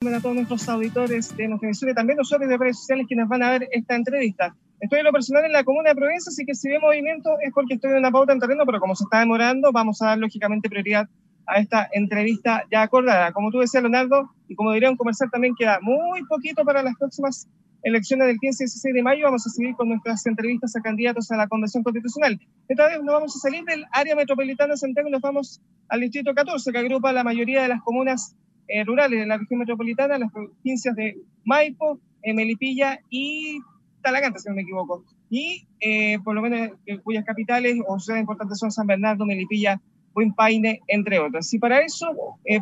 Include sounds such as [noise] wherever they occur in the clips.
a todos nuestros auditores de nuestra y también los usuarios de redes sociales quienes van a ver esta entrevista. Estoy en lo personal en la comuna de Provincia, así que si ve movimiento es porque estoy en una pauta en terreno, pero como se está demorando, vamos a dar lógicamente prioridad a esta entrevista ya acordada. Como tú decías, Leonardo, y como diría un comercial también, queda muy poquito para las próximas elecciones del 15 y 16 de mayo. Vamos a seguir con nuestras entrevistas a candidatos a la Convención Constitucional. Esta vez no vamos a salir del área metropolitana de Santiago y nos vamos al distrito 14, que agrupa la mayoría de las comunas eh, rurales de la región metropolitana, las provincias de Maipo, eh, Melipilla y Talagante, si no me equivoco. Y eh, por lo menos cuyas capitales o ciudades importantes son San Bernardo, Melipilla, Paine, entre otras. Y para eso,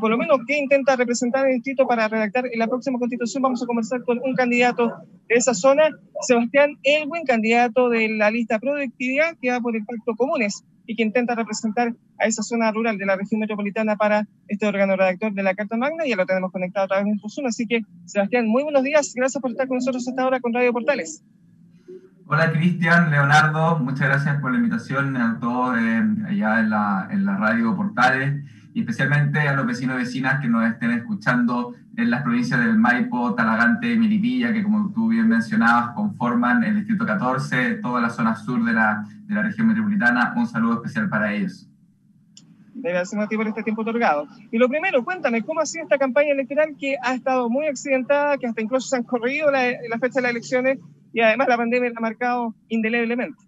por lo menos, ¿qué intenta representar el distrito para redactar en la próxima constitución? Vamos a conversar con un candidato de esa zona, Sebastián Elwin, candidato de la lista Productividad, que va por el Pacto Comunes y que intenta representar a esa zona rural de la región metropolitana para este órgano redactor de la Carta Magna. Ya lo tenemos conectado a través de Zoom. Así que, Sebastián, muy buenos días. Gracias por estar con nosotros hasta ahora con Radio Portales. Hola Cristian, Leonardo, muchas gracias por la invitación a todos eh, allá en la, en la radio Portales y especialmente a los vecinos y vecinas que nos estén escuchando en las provincias del Maipo, Talagante, Miripilla, que como tú bien mencionabas, conforman el Distrito 14, toda la zona sur de la, de la región metropolitana. Un saludo especial para ellos. Gracias a ti por este tiempo otorgado. Y lo primero, cuéntame, ¿cómo ha sido esta campaña electoral que ha estado muy accidentada, que hasta incluso se han corrido la, la fecha de las elecciones y además la pandemia la ha marcado indeleblemente?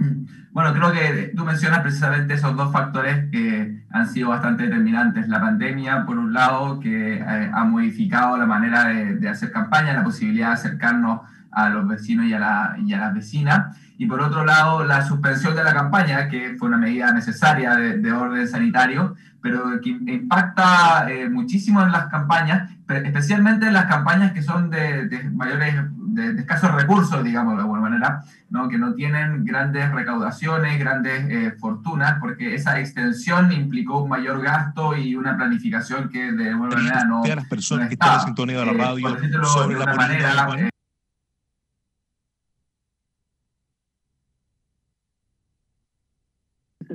[clears throat] Bueno, creo que tú mencionas precisamente esos dos factores que han sido bastante determinantes. La pandemia, por un lado, que eh, ha modificado la manera de, hacer campaña, la posibilidad de acercarnos a los vecinos y a, la, y a las vecinas. Y por otro lado, la suspensión de la campaña, que fue una medida necesaria de, orden sanitario, pero que impacta eh, muchísimo en las campañas, especialmente en las campañas que son de, de mayores de, escasos recursos, digamos de alguna manera, ¿no? que no tienen grandes recaudaciones, grandes eh, fortunas, porque esa extensión implicó un mayor gasto y una planificación que de alguna manera no. las personas que están en sintonía de la eh, radio sobre la manera,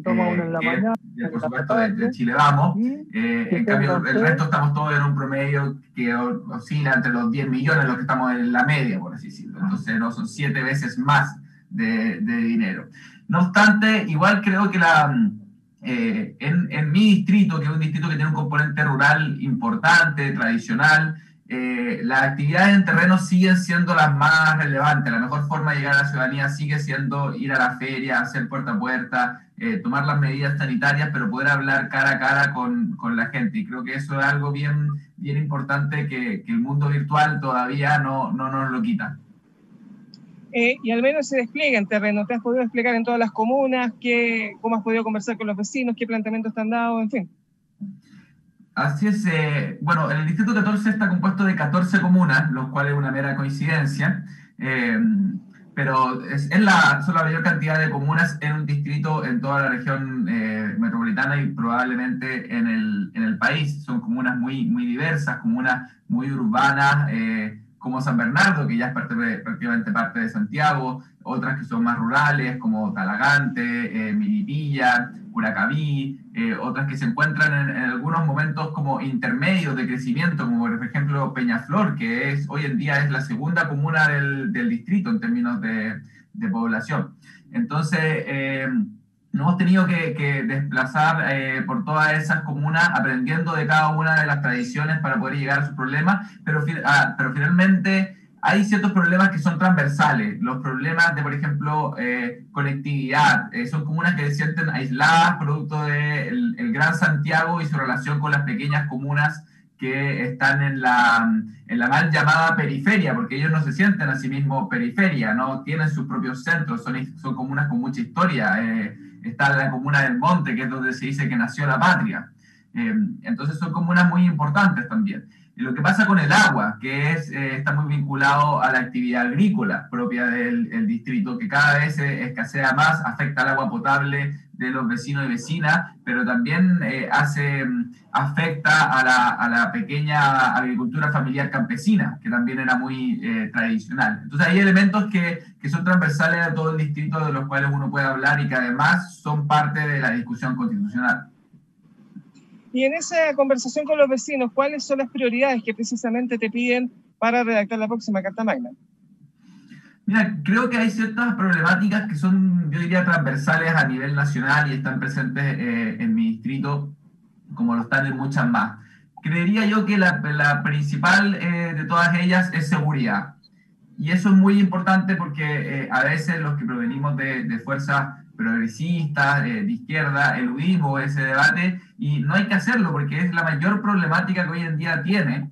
toma uno en la mañana. por supuesto, de, Chile vamos. Eh, en cambio, el resto estamos todos en un promedio que oscila entre los 10 millones, los que estamos en la media, por así decirlo. Entonces, no son siete veces más de, dinero. No obstante, igual creo que la, eh, en, en, mi distrito, que es un distrito que tiene un componente rural importante, tradicional, eh, las actividades en terreno siguen siendo las más relevantes. La mejor forma de llegar a la ciudadanía sigue siendo ir a la feria, hacer puerta a puerta, eh, tomar las medidas sanitarias, pero poder hablar cara a cara con, con, la gente. Y creo que eso es algo bien, bien importante que, que el mundo virtual todavía no, no nos lo quita. Eh, y al menos se despliega en terreno. ¿Te has podido explicar en todas las comunas? Qué, ¿Cómo has podido conversar con los vecinos? ¿Qué planteamientos están dados? En fin. Así es, eh, bueno, el Distrito 14 está compuesto de 14 comunas, lo cual es una mera coincidencia, eh, pero es, la, son la mayor cantidad de comunas en un distrito en toda la región eh, metropolitana y probablemente en el, en el, país. Son comunas muy, muy diversas, comunas muy urbanas, como San Bernardo, que ya es parte, prácticamente parte de Santiago, otras que son más rurales, como Talagante, eh, Milipilla, Curacaví, eh, otras que se encuentran en, algunos momentos como intermedios de crecimiento, como por ejemplo Peñaflor, que es hoy en día es la segunda comuna del, del distrito en términos de, de población. Entonces, eh, nos hemos tenido que, desplazar eh, por todas esas comunas aprendiendo de cada una de las tradiciones para poder llegar a sus problemas, pero, ah, pero finalmente hay ciertos problemas que son transversales. Los problemas de, por ejemplo, eh, conectividad. Eh, son comunas que se sienten aisladas producto del el Gran Santiago y su relación con las pequeñas comunas que están en la, en la mal llamada periferia, porque ellos no se sienten a sí mismos periferia, no tienen sus propios centros, son, son comunas con mucha historia está la comuna del Monte, que es donde se dice que nació la patria. Eh, entonces son comunas muy importantes también. Lo que pasa con el agua, que es, eh, está muy vinculado a la actividad agrícola propia del distrito, que cada vez escasea más, afecta al agua potable de los vecinos y vecinas, pero también eh, hace, afecta a la, a la, pequeña agricultura familiar campesina, que también era muy eh, tradicional. Entonces hay elementos que, que, son transversales a todo el distrito de los cuales uno puede hablar y que además son parte de la discusión constitucional. Y en esa conversación con los vecinos, ¿cuáles son las prioridades que precisamente te piden para redactar la próxima Carta Magna? Mira, creo que hay ciertas problemáticas que son, yo diría, transversales a nivel nacional y están presentes eh, en mi distrito, como lo están en muchas más. Creería yo que la, principal eh, de todas ellas es seguridad. Y eso es muy importante porque eh, a veces los que provenimos de, fuerzas progresistas, de izquierda, eludimos ese debate y no hay que hacerlo porque es la mayor problemática que hoy en día tiene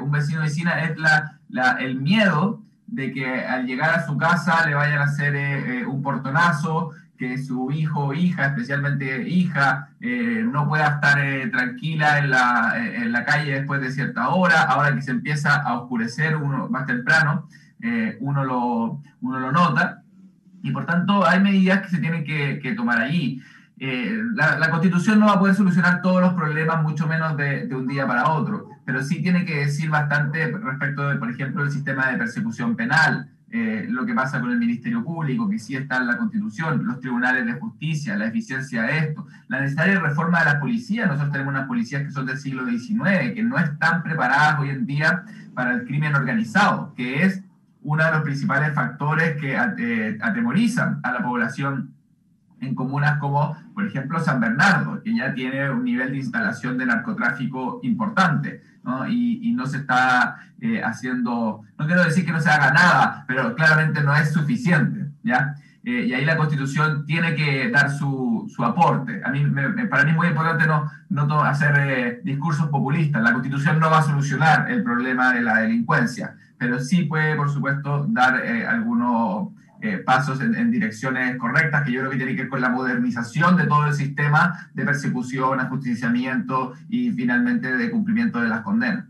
un vecino vecina, es la, el miedo de que al llegar a su casa le vayan a hacer eh, eh, un portonazo, que su hijo o hija, especialmente hija, eh, no pueda estar tranquila en la, en la, calle después de cierta hora, ahora que se empieza a oscurecer uno, más temprano, uno, lo, uno lo nota, y por tanto hay medidas que se tienen que, tomar allí. La, la, constitución no va a poder solucionar todos los problemas, mucho menos de, de un día para otro pero sí tiene que decir bastante respecto de, por ejemplo, el sistema de persecución penal, eh, lo que pasa con el Ministerio Público, que sí está en la Constitución, los tribunales de justicia, la eficiencia de esto, la necesaria reforma de la policía. Nosotros tenemos unas policías que son del siglo XIX, que no están preparadas hoy en día para el crimen organizado, que es uno de los principales factores que eh, atemorizan a la población en comunas como, por ejemplo, San Bernardo, que ya tiene un nivel de instalación de narcotráfico importante. ¿no? Y, no se está eh, haciendo, no quiero decir que no se haga nada, pero claramente no es suficiente, ¿ya? Eh, y ahí la Constitución tiene que dar su, su aporte. A mí, para mí es muy importante no, no hacer eh, discursos populistas. La Constitución no va a solucionar el problema de la delincuencia, pero sí puede, por supuesto, dar algunos eh, pasos en, direcciones correctas, que yo creo que tiene que ver con la modernización de todo el sistema de persecución, ajusticiamiento y finalmente de cumplimiento de las condenas.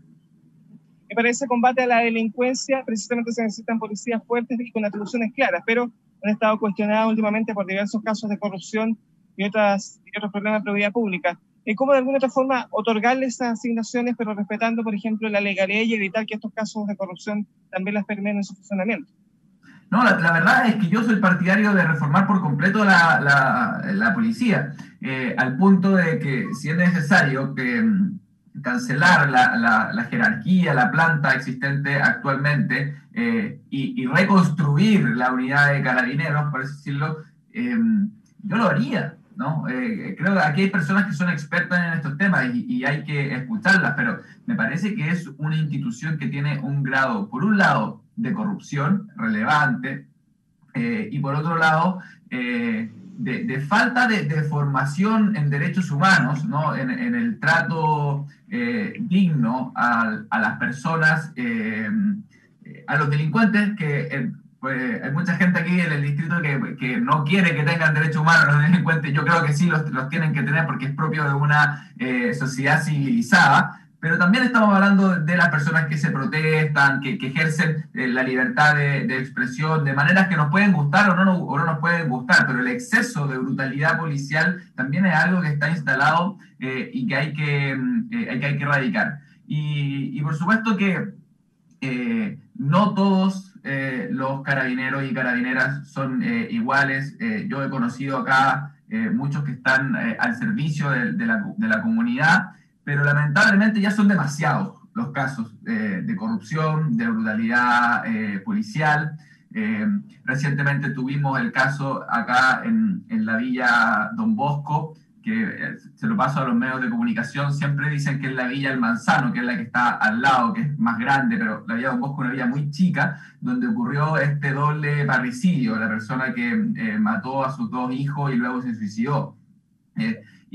Para ese combate a la delincuencia, precisamente se necesitan policías fuertes y con atribuciones claras, pero han estado cuestionadas últimamente por diversos casos de corrupción y, otras, y otros problemas de probidad pública. ¿Y cómo de alguna otra forma otorgarles esas asignaciones, pero respetando, por ejemplo, la legalidad y evitar que estos casos de corrupción también las permeen en su funcionamiento? No, la, verdad es que yo soy partidario de reformar por completo la, policía, eh, al punto de que si es necesario que mm, cancelar la, jerarquía, la planta existente actualmente eh, y, reconstruir la unidad de carabineros, por así decirlo, eh, yo lo haría. ¿No? creo que aquí hay personas que son expertas en estos temas y, hay que escucharlas, pero me parece que es una institución que tiene un grado, por un lado, de corrupción relevante eh, y por otro lado eh, de, falta de, formación en derechos humanos, ¿no? en, el trato eh, digno a, las personas, a los delincuentes, que pues, hay mucha gente aquí en el distrito que, que, no quiere que tengan derechos humanos los delincuentes, yo creo que sí los, los tienen que tener porque es propio de una sociedad civilizada, pero también estamos hablando de las personas que se protestan, que, ejercen eh, la libertad de, expresión de maneras que nos pueden gustar o no, o no nos pueden gustar, pero el exceso de brutalidad policial también es algo que está instalado eh, y que hay que, mm, eh, que hay que erradicar. Y, por supuesto que no todos los carabineros y carabineras son iguales. yo he conocido acá muchos que están al servicio de, la, de la comunidad pero lamentablemente ya son demasiados los casos de corrupción, de brutalidad eh, policial. Eh, recientemente tuvimos el caso acá en, en, la villa Don Bosco, que eh, se lo paso a los medios de comunicación, siempre dicen que es la villa El Manzano, que es la que está al lado, que es más grande, pero la villa Don Bosco es una villa muy chica, donde ocurrió este doble parricidio, la persona que mató a sus dos hijos y luego se suicidó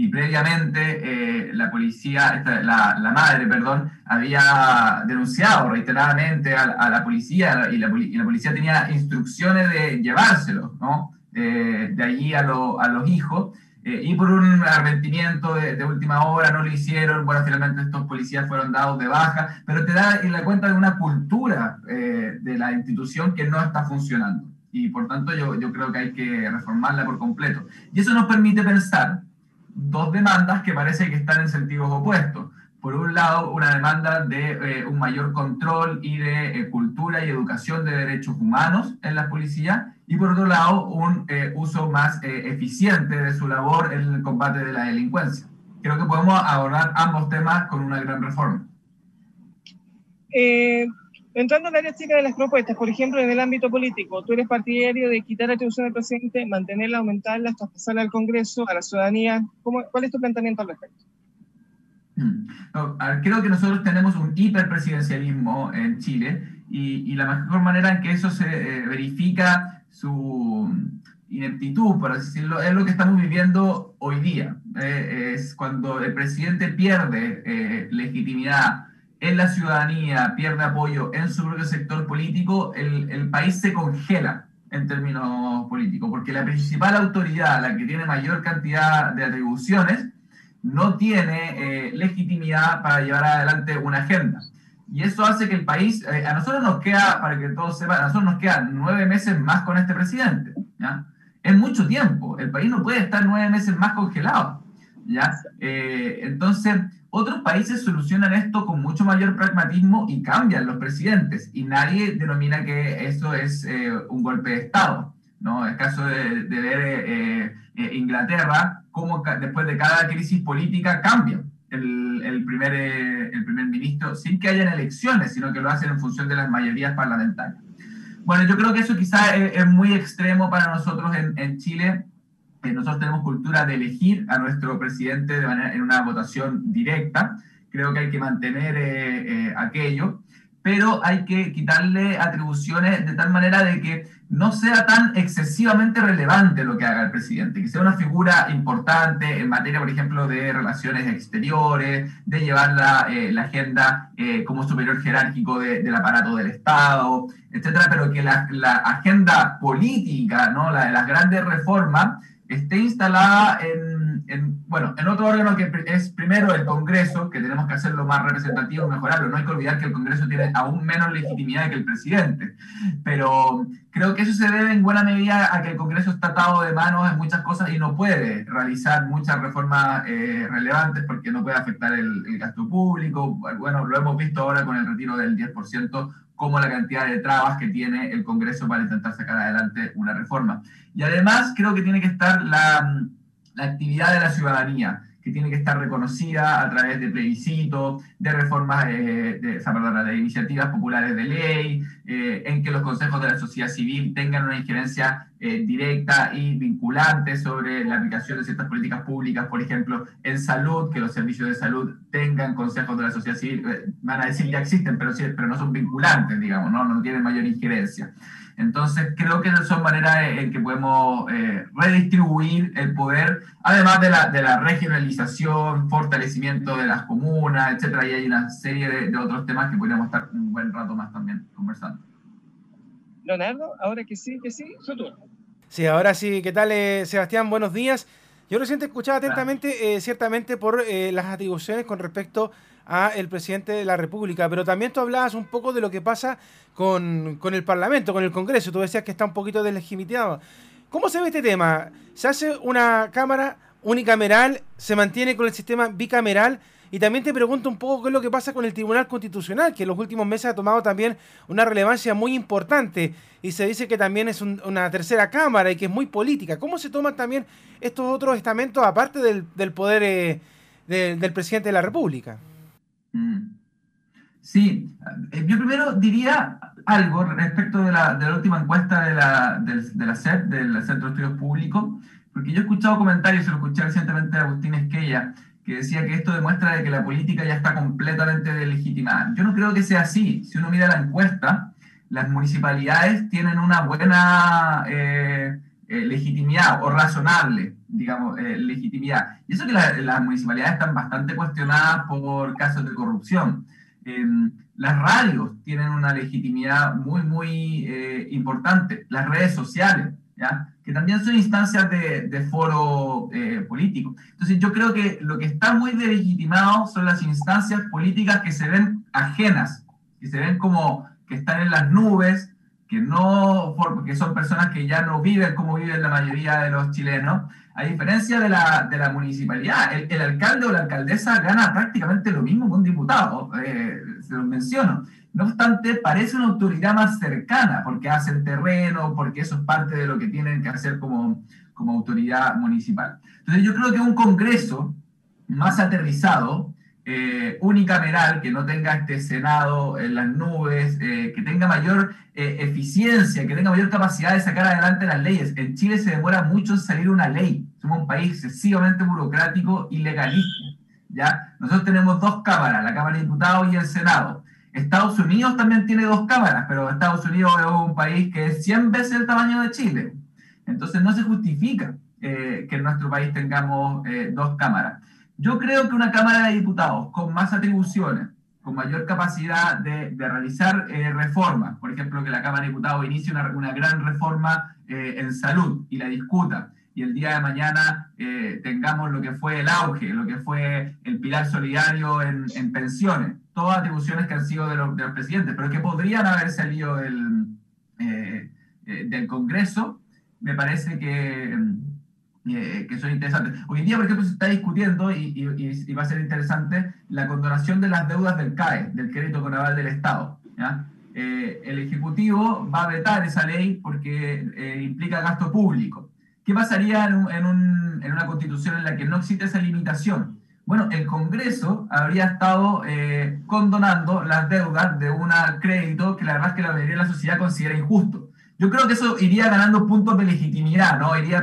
y previamente eh, la policía, la, madre, perdón, había denunciado reiteradamente a, la policía y la, policía tenía instrucciones de llevárselo, ¿no? Eh, de allí a, a los hijos. Eh, y por un arrepentimiento de, última hora no lo hicieron. Bueno, finalmente estos policías fueron dados de baja, pero te da la cuenta de una cultura de la institución que no está funcionando. Y por tanto yo, yo creo que hay que reformarla por completo. Y eso nos permite pensar dos demandas que parece que están en sentidos opuestos. Por un lado, una demanda de eh, un mayor control y de eh, cultura y educación de derechos humanos en la policía, y por otro lado, un eh, uso más eficiente de su labor en el combate de la delincuencia. creo que podemos abordar ambos temas con una gran reforma. Entrando en la área chica de las propuestas, por ejemplo, en el ámbito político, tú eres partidario de quitar atribución al presidente, mantenerla, aumentarla, traspasarla al Congreso, a la ciudadanía. ¿Cómo, ¿Cuál es tu planteamiento al respecto? Mm. creo que nosotros tenemos un hiperpresidencialismo en Chile y, la mejor manera en que eso se eh, verifica su ineptitud, por así decirlo, es lo que estamos viviendo hoy día. Eh, es cuando el presidente pierde eh, legitimidad en la ciudadanía, pierde apoyo en su propio sector político, el, el, país se congela en términos políticos, porque la principal autoridad, la que tiene mayor cantidad de atribuciones, no tiene legitimidad para llevar adelante una agenda. Y eso hace que el país, eh, a nosotros nos queda, para que todos sepan, a nosotros nos quedan nueve meses más con este presidente. ¿ya? Es mucho tiempo, el país no puede estar nueve meses más congelado. ¿ya? Eh, entonces, otros países solucionan esto con mucho mayor pragmatismo y cambian los presidentes. Y nadie denomina que eso es eh, un golpe de Estado. ¿no? El caso de, de ver Inglaterra, cómo después de cada crisis política cambia el, el, primer, eh, el primer ministro sin que hayan elecciones, sino que lo hacen en función de las mayorías parlamentarias. Bueno, yo creo que eso quizá es, muy extremo para nosotros en, en Chile. Eh, nosotros tenemos cultura de elegir a nuestro presidente de manera, en una votación directa. Creo que hay que mantener eh, aquello pero hay que quitarle atribuciones de tal manera de que no sea tan excesivamente relevante lo que haga el presidente, que sea una figura importante en materia, por ejemplo, de relaciones exteriores, de llevar la, eh, la agenda eh, como superior jerárquico del aparato del Estado, etcétera, pero que la, la agenda política, ¿no? la de las grandes reformas, esté instalada en en, bueno, en otro órgano que es primero el Congreso, que tenemos que hacerlo más representativo, mejorarlo. No hay que olvidar que el Congreso tiene aún menos legitimidad que el presidente. Pero creo que eso se debe en buena medida a que el Congreso está atado de manos en muchas cosas y no puede realizar muchas reformas eh, relevantes porque no puede afectar el, el gasto público. Bueno, lo hemos visto ahora con el retiro del 10% como la cantidad de trabas que tiene el Congreso para intentar sacar adelante una reforma. Y además creo que tiene que estar la, la actividad de la ciudadanía, que tiene que estar reconocida a través de plebiscitos, de reformas, eh, de, de iniciativas populares de ley, eh, en que los consejos de la sociedad civil tengan una injerencia eh, directa y vinculante sobre la aplicación de ciertas políticas públicas, por ejemplo, en salud, que los servicios de salud tengan consejos de la sociedad civil, van a decir ya existen, pero, sí, pero no son vinculantes, digamos, ¿no? no tienen mayor injerencia. Entonces, creo que son maneras en que podemos eh, redistribuir el poder, además de la, de la, regionalización, fortalecimiento de las comunas, etcétera. Y hay una serie de, otros temas que podríamos estar un buen rato más también conversando. Leonardo, ahora que sí, que sí, su turno. Sí, ahora sí. ¿Qué tal, eh, Sebastián? Buenos días. Yo recién te escuchaba atentamente, eh, ciertamente por las atribuciones con respecto a el presidente de la República, pero también tú hablabas un poco de lo que pasa con, el Parlamento, con el Congreso. Tú decías que está un poquito deslegitimado. ¿Cómo se ve este tema? ¿Se hace una Cámara unicameral? ¿Se mantiene con el sistema bicameral? Y también te pregunto un poco qué es lo que pasa con el Tribunal Constitucional, que en los últimos meses ha tomado también una relevancia muy importante y se dice que también es una tercera Cámara y que es muy política. ¿Cómo se toman también estos otros estamentos aparte del, poder eh, del presidente de la República? Mm. Sí, eh, yo primero diría algo respecto de la, de la última encuesta de la, de, la CEP, del Centro de Estudios Públicos, porque yo he escuchado comentarios, se lo escuché recientemente a Agustín Esquella, que decía que esto demuestra de que la política ya está completamente delegitimada. Yo no creo que sea así. Si uno mira la encuesta, las municipalidades tienen una buena eh, eh, legitimidad o razonable digamos, eh, legitimidad. Y eso que las municipalidades están bastante cuestionadas por casos de corrupción. Em, las radios tienen una legitimidad muy, muy eh, importante. Las redes sociales, ¿ya? que también son instancias de, de foro político. Entonces yo creo que lo que está muy delegitimado son las instancias políticas que se ven ajenas, que se ven como que están en las nubes, que no, porque son personas que ya no viven como viven la mayoría de los chilenos, a diferencia de la, de la municipalidad, el, alcalde o la alcaldesa gana prácticamente lo mismo que un diputado, eh, se lo menciono. No obstante, parece una autoridad más cercana, porque hacen terreno, porque eso es parte de lo que tienen que hacer como, como autoridad municipal. Entonces yo creo que un congreso más aterrizado, eh, unicameral, que no tenga este Senado en las nubes, eh, que tenga mayor eh, eficiencia, que tenga mayor capacidad de sacar adelante las leyes. En Chile se demora mucho en salir una ley. Somos un país excesivamente burocrático y legalista. ¿ya? Nosotros tenemos dos cámaras, la Cámara de Diputados y el Senado. Estados Unidos también tiene dos cámaras, pero Estados Unidos es un país que es 100 veces el tamaño de Chile. Entonces no se justifica que en nuestro país tengamos dos cámaras. Yo creo que una Cámara de Diputados con más atribuciones, con mayor capacidad de, realizar eh, reformas, por ejemplo, que la Cámara de Diputados inicie una, gran reforma eh, en salud y la discuta, y el día de mañana eh, tengamos lo que fue el auge, lo que fue el pilar solidario en, pensiones, todas atribuciones que han sido de los, de los, presidentes, pero que podrían haber salido del, del Congreso, me parece que eh, que son interesantes. Hoy en día, por ejemplo, se está discutiendo, y, va a ser interesante, la condonación de las deudas del CAE, del crédito con aval del Estado. Eh, el Ejecutivo va a vetar esa ley porque eh, implica gasto público. ¿Qué pasaría en, una constitución en la que no existe esa limitación? Bueno, el Congreso habría estado condonando las deudas de un crédito que la verdad es que la mayoría de la sociedad considera injusto. Yo creo que eso iría ganando puntos de legitimidad, ¿no? Iría,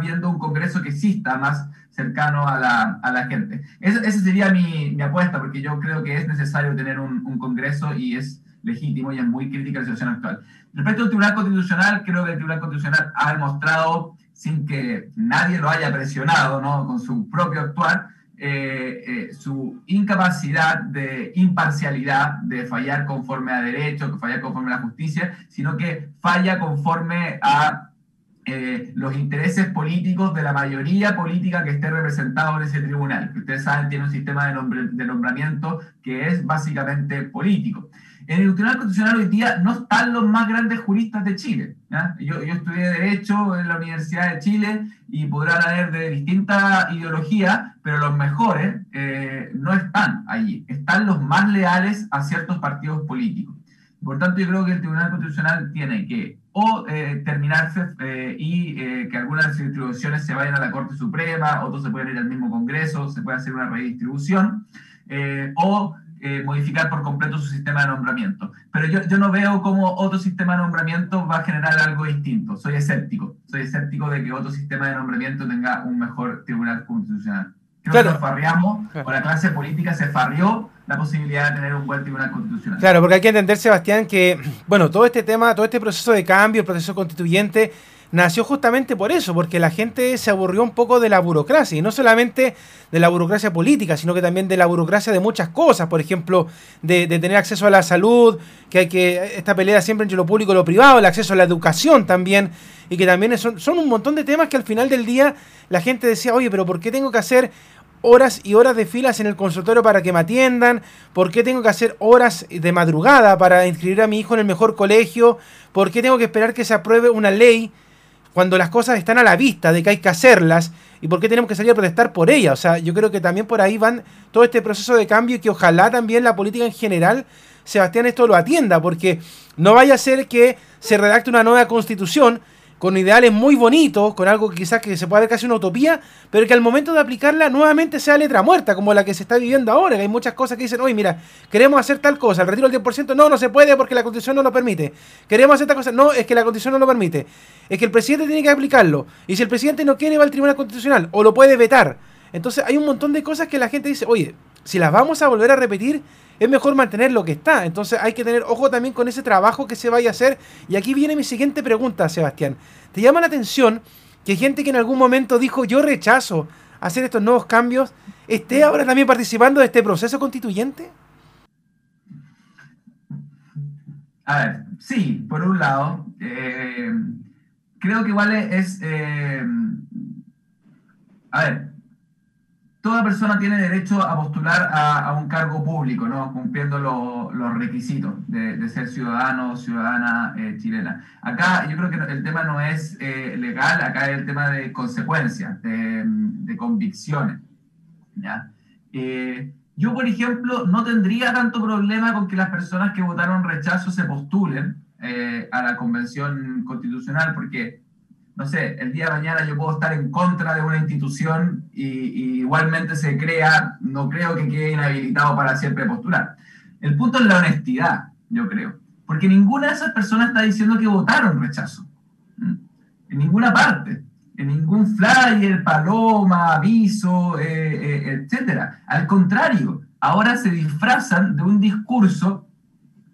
viendo un Congreso que exista más cercano a la, a la gente. esa sería mi, mi, apuesta, porque yo creo que es necesario tener un, un, Congreso y es legítimo y es muy crítica la situación actual. Respecto al Tribunal Constitucional, creo que el Tribunal Constitucional ha demostrado, sin que nadie lo haya presionado, ¿no? Con su propio actuar, eh, eh, su incapacidad de imparcialidad, de fallar conforme a derecho, que fallar conforme a la justicia, sino que falla conforme a eh, los intereses políticos de la mayoría política que esté representado en ese tribunal. Ustedes saben, tiene un sistema de, de nombramiento que es básicamente político. En el Tribunal Constitucional hoy día no están los más grandes juristas de Chile. Yo, yo, estudié Derecho en la Universidad de Chile y podrán haber de distinta ideología, pero los mejores eh, no están allí. Están los más leales a ciertos partidos políticos. Por tanto, yo creo que el Tribunal Constitucional tiene que o eh, terminarse eh, y que algunas distribuciones se vayan a la Corte Suprema, otros se pueden ir al mismo Congreso, se puede hacer una redistribución, o eh, modificar por completo su sistema de nombramiento. Pero yo, yo no veo cómo otro sistema de nombramiento va a generar algo distinto. Soy escéptico. Soy escéptico de que otro sistema de nombramiento tenga un mejor tribunal constitucional. Creo claro. que nos farriamos, o la clase política se farrió la posibilidad de tener un buen tribunal constitucional. Claro, porque hay que entender, Sebastián, que, bueno, todo este tema, todo este proceso de cambio, el proceso constituyente, nació justamente por eso, porque la gente se aburrió un poco de la burocracia, y no solamente de la burocracia política, sino que también de la burocracia de muchas cosas, por ejemplo, de, tener acceso a la salud, que hay que, esta pelea siempre entre lo público y lo privado, el acceso a la educación también, y que también son, son un montón de temas que al final del día la gente decía, oye, pero ¿por qué tengo que hacer horas y horas de filas en el consultorio para que me atiendan? ¿Por qué tengo que hacer horas de madrugada para inscribir a mi hijo en el mejor colegio? ¿Por qué tengo que esperar que se apruebe una ley? Cuando las cosas están a la vista de que hay que hacerlas y por qué tenemos que salir a protestar por ellas. O sea, yo creo que también por ahí van todo este proceso de cambio y que ojalá también la política en general, Sebastián, esto lo atienda, porque no vaya a ser que se redacte una nueva constitución con ideales muy bonitos, con algo que quizás que se pueda ver casi una utopía, pero que al momento de aplicarla nuevamente sea letra muerta, como la que se está viviendo ahora, que hay muchas cosas que dicen, oye, mira, queremos hacer tal cosa, el retiro del 10%, no, no se puede porque la constitución no lo permite. Queremos hacer tal cosa, no, es que la constitución no lo permite. Es que el presidente tiene que aplicarlo. Y si el presidente no quiere, va al Tribunal Constitucional, o lo puede vetar. Entonces hay un montón de cosas que la gente dice, oye, si las vamos a volver a repetir, es mejor mantener lo que está. Entonces hay que tener ojo también con ese trabajo que se vaya a hacer. Y aquí viene mi siguiente pregunta, Sebastián. ¿Te llama la atención que gente que en algún momento dijo yo rechazo hacer estos nuevos cambios, esté ahora también participando de este proceso constituyente? A ver, sí, por un lado, eh, creo que igual es, eh, a ver, toda persona tiene derecho a postular a, un cargo público, ¿no? cumpliendo los requisitos de, ser ciudadano o ciudadana eh, chilena. Acá yo creo que el tema no es eh, legal, acá es el tema de consecuencias, de, convicciones. ¿ya? Eh, yo, por ejemplo, no tendría tanto problema con que las personas que votaron rechazo se postulen a la convención constitucional, porque no sé, el día de mañana yo puedo estar en contra de una institución y, igualmente se crea, no creo que quede inhabilitado para siempre postular. El punto es la honestidad, yo creo, porque ninguna de esas personas está diciendo que votaron rechazo, en ninguna parte, en ningún flyer, paloma, aviso, eh, eh, etcétera. Al contrario, ahora se disfrazan de un discurso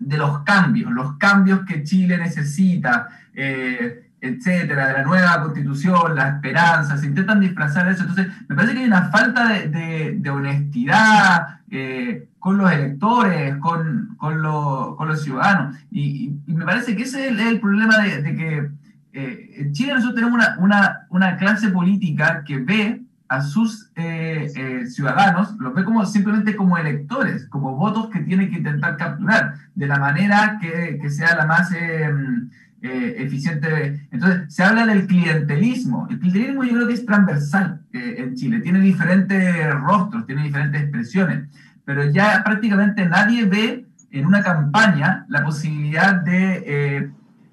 de los cambios, los cambios que Chile necesita, eh, etcétera, de la nueva constitución, la esperanza, se intentan disfrazar de eso. Entonces, me parece que hay una falta de, honestidad eh, con los electores, con, los ciudadanos. Y, me parece que ese es el, problema de, que eh, en Chile nosotros tenemos una, una, clase política que ve a sus eh, ciudadanos, los ve como simplemente como electores, como votos que tiene que intentar capturar, de la manera que, que sea la más eh, eficiente. Entonces, se habla del clientelismo. El clientelismo yo creo que es transversal eh, en Chile, tiene diferentes rostros, tiene diferentes expresiones, pero ya prácticamente nadie ve en una campaña la posibilidad de eh,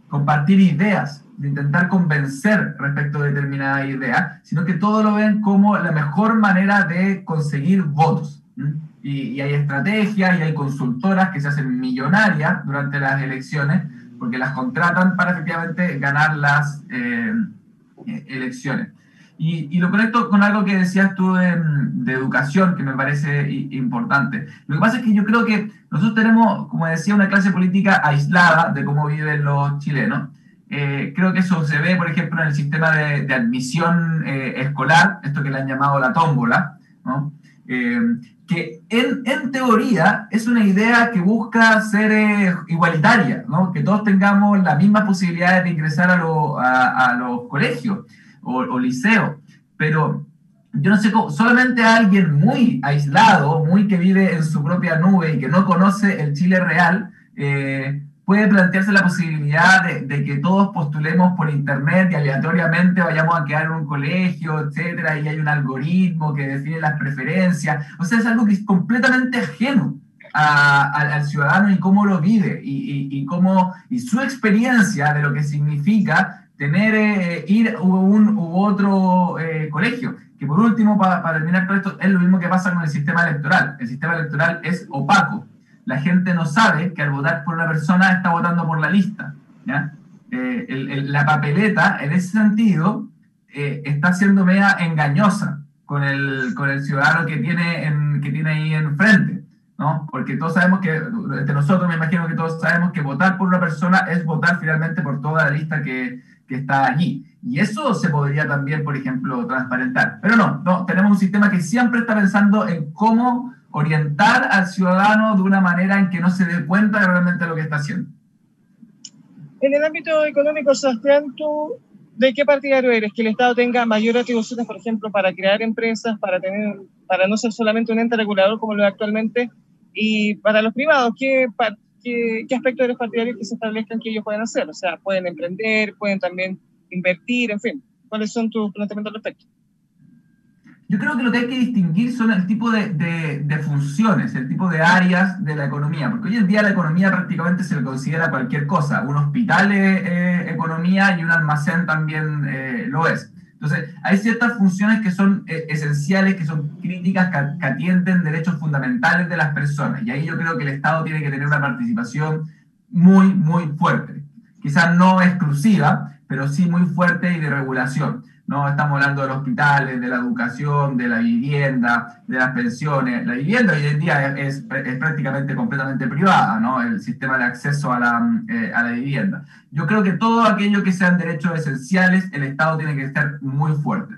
compartir ideas, de intentar convencer respecto de determinada idea, sino que todo lo ven como la mejor manera de conseguir votos. Y, hay estrategias y hay consultoras que se hacen millonarias durante las elecciones porque las contratan para efectivamente ganar las eh, elecciones. Y, lo conecto con algo que decías tú de, educación, que me parece importante. Lo que pasa es que yo creo que nosotros tenemos, como decía, una clase política aislada de cómo viven los chilenos. Eh, creo que eso se ve, por ejemplo, en el sistema de, admisión eh, escolar, esto que le han llamado la tómbola, ¿no? Que en, teoría es una idea que busca ser eh, igualitaria, ¿no? que todos tengamos las mismas posibilidades de ingresar a, los colegios o, liceos, pero yo no sé cómo, solamente alguien muy aislado, muy que vive en su propia nube y que no conoce el Chile real, eh, puede plantearse la posibilidad de, que todos postulemos por internet y aleatoriamente vayamos a quedar en un colegio, etcétera, y hay un algoritmo que define las preferencias. O sea, es algo que es completamente ajeno al ciudadano y cómo lo vive y, cómo, y su experiencia de lo que significa tener, eh, ir a un u otro eh, colegio. Que por último, para terminar con esto, es lo mismo que pasa con el sistema electoral. El sistema electoral es opaco la gente no sabe que al votar por una persona está votando por la lista. Eh, la papeleta, en ese sentido, eh, está siendo media engañosa con el, con el ciudadano que tiene, en, que tiene ahí enfrente. ¿no? Porque todos sabemos que, entre nosotros me imagino que todos sabemos que votar por una persona es votar finalmente por toda la lista que, que está allí. Y eso se podría también, por ejemplo, transparentar. Pero no, no, tenemos un sistema que siempre está pensando en cómo orientar al ciudadano de una manera en que no se dé cuenta de realmente lo que está haciendo. En el ámbito económico, Sebastián, ¿tú de qué partidario eres? Que el Estado tenga mayores atribuciones, por ejemplo, para crear empresas, para, tener, para no ser solamente un ente regulador como lo es actualmente, y para los privados, ¿qué, qué, qué aspectos partidario que se establezcan que ellos pueden hacer? O sea, pueden emprender, pueden también invertir, en fin. ¿Cuáles son tus planteamientos al respecto? Yo creo que lo que hay que distinguir son el tipo de, funciones, el tipo de áreas de la economía, porque hoy en día la economía prácticamente se le considera cualquier cosa. Un hospital es eh, economía y un almacén también eh, lo es. Entonces, hay ciertas funciones que son eh, esenciales, que son críticas, que, atienden derechos fundamentales de las personas. Y ahí yo creo que el Estado tiene que tener una participación muy, muy fuerte. Quizás no exclusiva, pero sí muy fuerte y de regulación. ¿No? Estamos hablando de los hospitales, de la educación, de la vivienda, de las pensiones. La vivienda hoy en día es, es, prácticamente completamente privada, ¿no? El sistema de acceso a la, eh, a la vivienda. Yo creo que todo aquello que sean derechos esenciales, el Estado tiene que estar muy fuerte.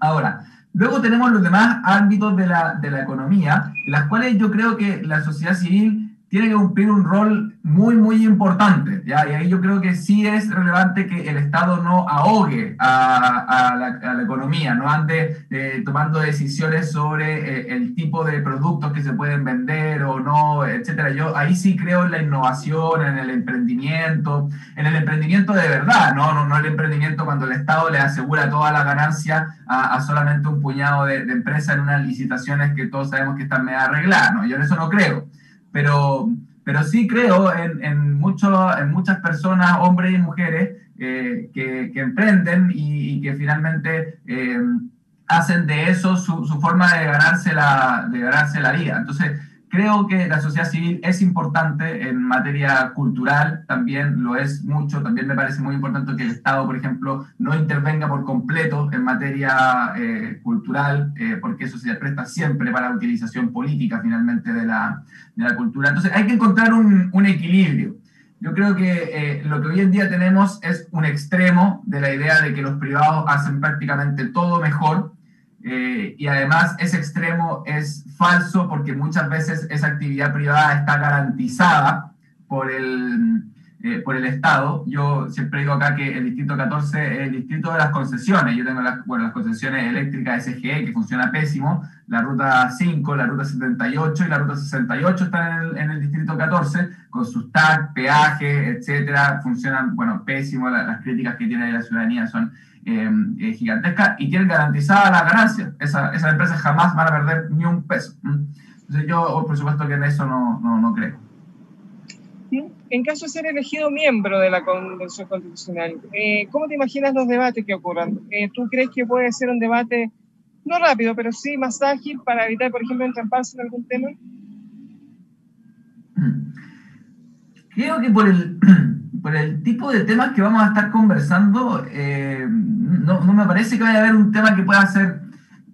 Ahora, luego tenemos los demás ámbitos de la, de la economía, las cuales yo creo que la sociedad civil tiene que cumplir un rol muy, muy importante. ¿ya? Y ahí yo creo que sí es relevante que el Estado no ahogue a, la, economía, no ande eh, tomando decisiones sobre eh, el tipo de productos que se pueden vender o no, etcétera. Yo ahí sí creo en la innovación, en el emprendimiento, en el emprendimiento de verdad, no, no, no el emprendimiento cuando el Estado le asegura toda la ganancia a, solamente un puñado de, empresas en unas licitaciones que todos sabemos que están medio arregladas. ¿no? Yo en eso no creo. Pero, pero sí creo en, en, mucho, en muchas personas, hombres y mujeres, que, que, emprenden y, que finalmente hacen de eso su, su, forma de ganarse, la, de ganarse la vida. Entonces, Creo que la sociedad civil es importante en materia cultural, también lo es mucho, también me parece muy importante que el Estado, por ejemplo, no intervenga por completo en materia eh, cultural, eh, porque eso se presta siempre para la utilización política finalmente de la, de la cultura. Entonces hay que encontrar un, un equilibrio. Yo creo que eh, lo que hoy en día tenemos es un extremo de la idea de que los privados hacen prácticamente todo mejor eh, y además ese extremo es falso porque muchas veces esa actividad privada está garantizada por el, eh, por el Estado. Yo siempre digo acá que el Distrito 14 es el distrito de las concesiones. Yo tengo las, bueno, las concesiones eléctricas SGE que funciona pésimo, la ruta 5, la ruta 78 y la ruta 68 están en el, en el Distrito 14 con sus TAC, peajes, etcétera. Funcionan, bueno, pésimo. Las, críticas que tiene la ciudadanía son Em, eh, gigantesca y tienen garantizada la ganancia. Esa, esas empresas jamás van a perder ni un peso. Entonces yo, por supuesto, que en eso no, no, no creo. En caso de ser elegido miembro de la Convención Constitucional, eh, ¿cómo te imaginas los debates que ocurran? Eh, ¿Tú crees que puede ser un debate, no rápido, pero sí más ágil para evitar, por ejemplo, entramparse en algún tema? Creo que por el, [clears throat] por el tipo de temas que vamos a estar conversando, eh, no, me parece que vaya a haber un tema que pueda ser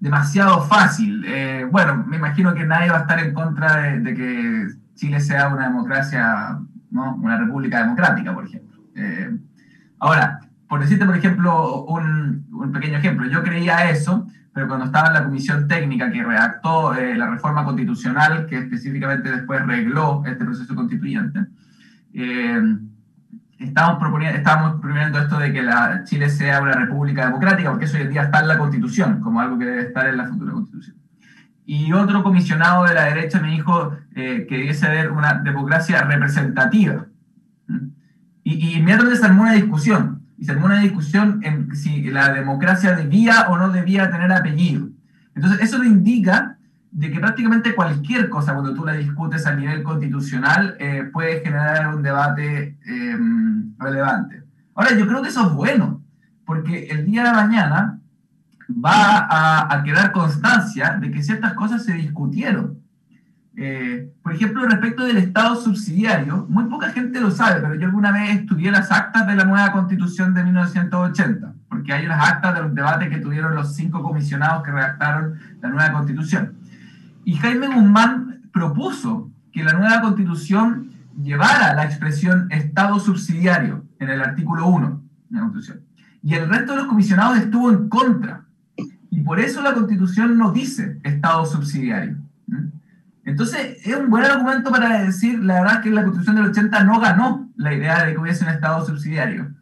demasiado fácil. Bueno, me imagino que nadie va a estar en contra de, que Chile sea una democracia, una república democrática, por ejemplo. Eh, ahora, por decirte, por ejemplo, un, pequeño ejemplo, yo creía eso, pero cuando estaba en la comisión técnica que redactó la reforma constitucional, que específicamente después regló este proceso constituyente, estábamos proponiendo, estábamos esto de que la Chile sea una república democrática, porque eso hoy en día está en la Constitución, como algo que debe estar en la futura Constitución. Y otro comisionado de la derecha me dijo eh, que debiese haber una democracia representativa. Y, y inmediatamente se armó una discusión. Y se armó una discusión en si la democracia debía o no debía tener apellido. Entonces, eso le indica de que prácticamente cualquier cosa, cuando tú la discutes a nivel constitucional, eh, puede generar un debate eh, relevante. Ahora, yo creo que eso es bueno, porque el día de mañana va a, quedar constancia de que ciertas cosas se discutieron. Eh, por ejemplo, respecto del Estado subsidiario, muy poca gente lo sabe, pero yo alguna vez estudié las actas de la nueva constitución de 1980, porque hay unas actas de los debates que tuvieron los cinco comisionados que redactaron la nueva constitución. Y Jaime Guzmán propuso que la nueva constitución llevara la expresión Estado subsidiario en el artículo 1 de la Constitución. Y el resto de los comisionados estuvo en contra. Y por eso la Constitución no dice Estado subsidiario. Entonces, es un buen argumento para decir, la verdad, que la Constitución del 80 no ganó la idea de que hubiese un Estado subsidiario.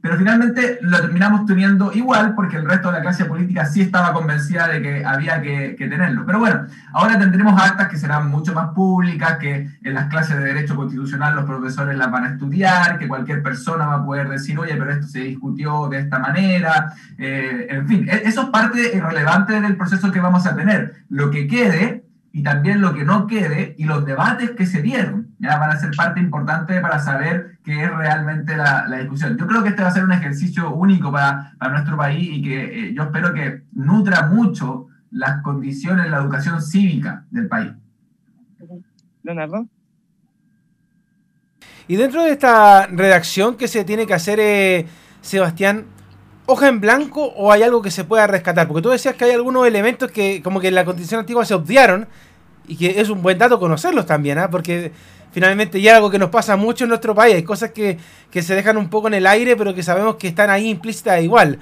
Pero finalmente lo terminamos teniendo igual porque el resto de la clase política sí estaba convencida de que había que, tenerlo. Pero bueno, ahora tendremos actas que serán mucho más públicas, que en las clases de Derecho Constitucional los profesores las van a estudiar, que cualquier persona va a poder decir, oye, pero esto se discutió de esta manera. Eh, en fin, e-, eso es parte irrelevante del proceso que vamos a tener. Lo que quede y también lo que no quede y los debates que se dieron ya van a ser parte importante para saber qué es realmente la, la discusión. Yo creo que este va a ser un ejercicio único para, para nuestro país y que eh, yo espero que nutra mucho las condiciones, la educación cívica del país. Leonardo. Y dentro de esta redacción que se tiene que hacer, eh, Sebastián, hoja en blanco o hay algo que se pueda rescatar? Porque tú decías que hay algunos elementos que como que en la constitución antigua se obviaron y que es un buen dato conocerlos también, ¿ah? porque finalmente ya algo que nos pasa mucho en nuestro país, hay cosas que, se dejan un poco en el aire, pero que sabemos que están ahí implícitas igual.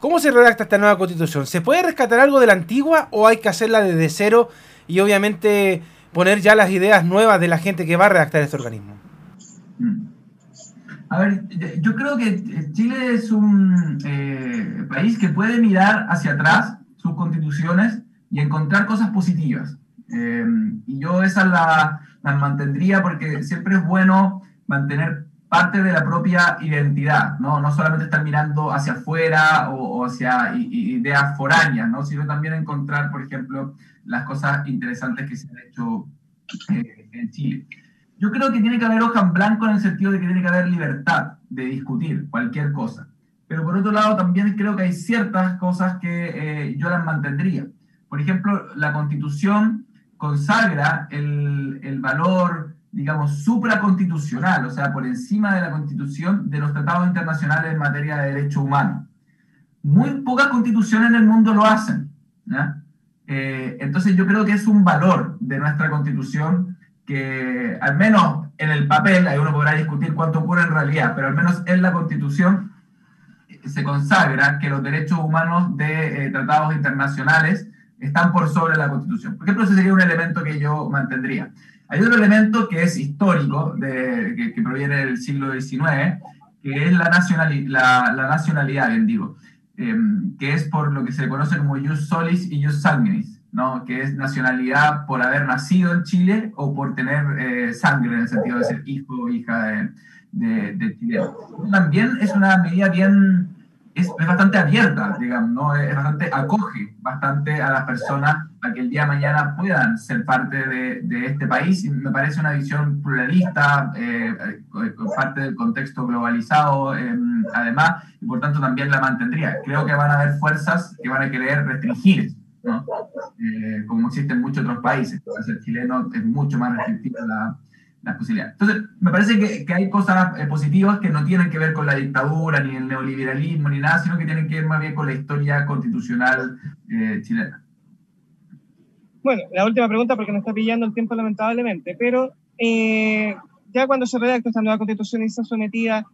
¿Cómo se redacta esta nueva constitución? ¿Se puede rescatar algo de la antigua o hay que hacerla desde cero y obviamente poner ya las ideas nuevas de la gente que va a redactar este organismo? A ver, yo creo que Chile es un eh, país que puede mirar hacia atrás sus constituciones y encontrar cosas positivas. Em, y yo esa la, mantendría porque siempre es bueno mantener parte de la propia identidad, ¿no? No solamente estar mirando hacia afuera o, hacia ideas foráneas, ¿no? Sino también encontrar, por ejemplo, las cosas interesantes que se han hecho eh, en Chile. Yo creo que tiene que haber hoja en blanco en el sentido de que tiene que haber libertad de discutir cualquier cosa. Pero por otro lado, también creo que hay ciertas cosas que eh, yo las mantendría. Por ejemplo, la constitución consagra el, el valor, digamos, supraconstitucional, o sea, por encima de la constitución de los tratados internacionales en materia de derechos humanos. Muy pocas constituciones en el mundo lo hacen. Eh, entonces yo creo que es un valor de nuestra constitución que al menos en el papel, ahí uno podrá discutir cuánto ocurre en realidad, pero al menos en la constitución se consagra que los derechos humanos de eh, tratados internacionales están por sobre la Constitución. Por ejemplo, ese sería un elemento que yo mantendría. Hay otro elemento que es histórico, que, proviene del siglo XIX, que es la, la, la nacionalidad, bien digo, em, que es por lo que se conoce como jus solis y jus sanguinis, ¿no? que es nacionalidad por haber nacido en Chile o por tener eh, sangre, en el sentido de ser hijo o hija de, de, de Chile. También es una medida bien es, bastante abierta, digamos, ¿no? Es bastante, acoge bastante a las personas a que el día de mañana puedan ser parte de, de este país y me parece una visión pluralista, eh, eh parte del contexto globalizado, em, además, y por tanto también la mantendría. Creo que van a haber fuerzas que van a querer restringir, ¿no? Eh, como existe en muchos otros países. el chileno es mucho más restrictivo la, las posibilidades. Entonces, me parece que, que hay cosas eh, positivas que no tienen que ver con la dictadura, ni el neoliberalismo, ni nada, sino que tienen que ver más bien con la historia constitucional eh, chilena. Bueno, la última pregunta, porque nos está pillando el tiempo lamentablemente, pero eh, ya cuando se redacta esta nueva constitución y está sometida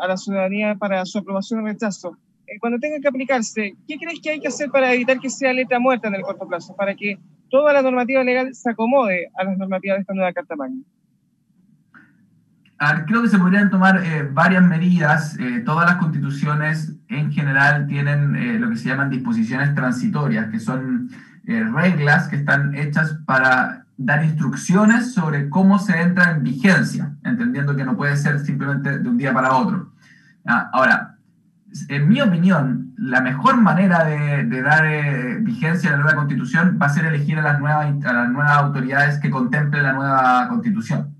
a la ciudadanía para su aprobación o rechazo, cuando tenga que aplicarse, ¿qué crees que hay que hacer para evitar que sea letra muerta en el corto plazo? Para que toda la normativa legal se acomode a las normativas de esta nueva Carta Magna? creo que se podrían tomar eh, varias medidas. Eh, todas las constituciones en general tienen eh, lo que se llaman disposiciones transitorias, que son reglas que están hechas para dar instrucciones sobre cómo se entra en vigencia, entendiendo que no puede ser simplemente de un día para otro. Ah, ahora, en mi opinión, la mejor manera de, dar eh, vigencia a la nueva constitución va a ser elegir a las, nuevas, a las nuevas autoridades que contemplen la nueva constitución.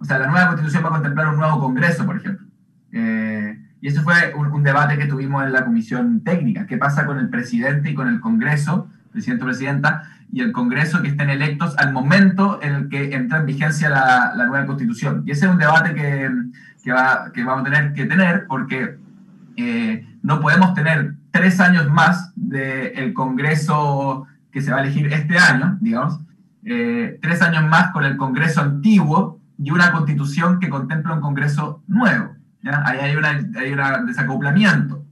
O sea, la nueva constitución va a contemplar un nuevo congreso, por ejemplo. Eh, y eso fue un, debate que tuvimos en la comisión técnica. ¿Qué pasa con el presidente y con el congreso, presidente o presidenta, y el congreso que estén electos al momento en el que entra en vigencia la, la nueva constitución? Y ese es un debate que, que, va, que vamos a tener que tener porque eh, no podemos tener tres años más del Congreso que se va a elegir este año, digamos, eh, tres años más con el Congreso antiguo y una constitución que contempla un Congreso nuevo. Ahí hay un desacoplamiento.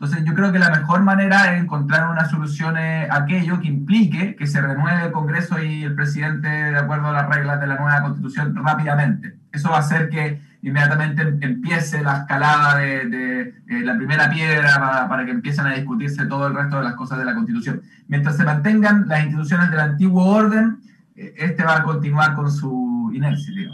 Entonces yo creo que la mejor manera es encontrar una solución a aquello que implique que se renueve el Congreso y el presidente de acuerdo a las reglas de la nueva constitución rápidamente. Eso va a hacer que inmediatamente empiece la escalada de, eh, la primera piedra para, que empiecen a discutirse todo el resto de las cosas de la Constitución. Mientras se mantengan las instituciones del antiguo orden, eh, este va a continuar con su inercia,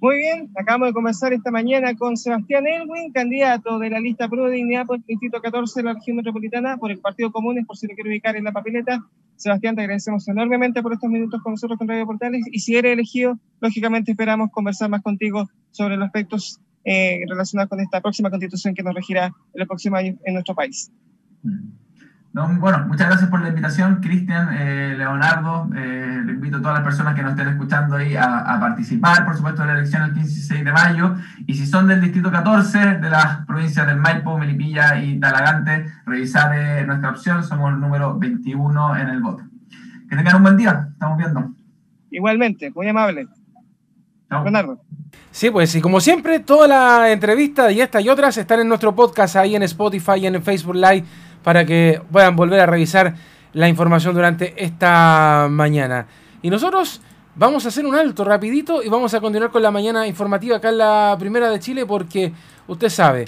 Muy bien, acabamos de comenzar esta mañana con Sebastián Elwin, candidato de la lista Pro de Dignidad por el Distrito 14 de la región metropolitana por el Partido Común, por si lo quiere ubicar en la papeleta. Sebastián, te agradecemos enormemente por estos minutos con nosotros con Radio Portales y si eres elegido, lógicamente esperamos conversar más contigo sobre los aspectos eh, relacionados con esta próxima constitución que nos regirá en los próximos años en nuestro país. Mm bueno, muchas gracias por la invitación, Cristian, eh, Leonardo. Eh, le invito a todas las personas que nos estén escuchando ahí a, participar, por supuesto, de la elección el 15 y 16 de mayo. Y si son del distrito 14, de las provincias del Maipo, Melipilla y Talagante, revisar eh, nuestra opción. Somos el número 21 en el voto. Que tengan un buen día. Estamos viendo. Igualmente, muy amable. Leonardo. Sí, pues y como siempre, toda la entrevista y esta y otras están en nuestro podcast ahí en Spotify y en Facebook Live para que puedan volver a revisar la información durante esta mañana. Y nosotros vamos a hacer un alto rapidito y vamos a continuar con la mañana informativa acá en la Primera de Chile porque usted sabe,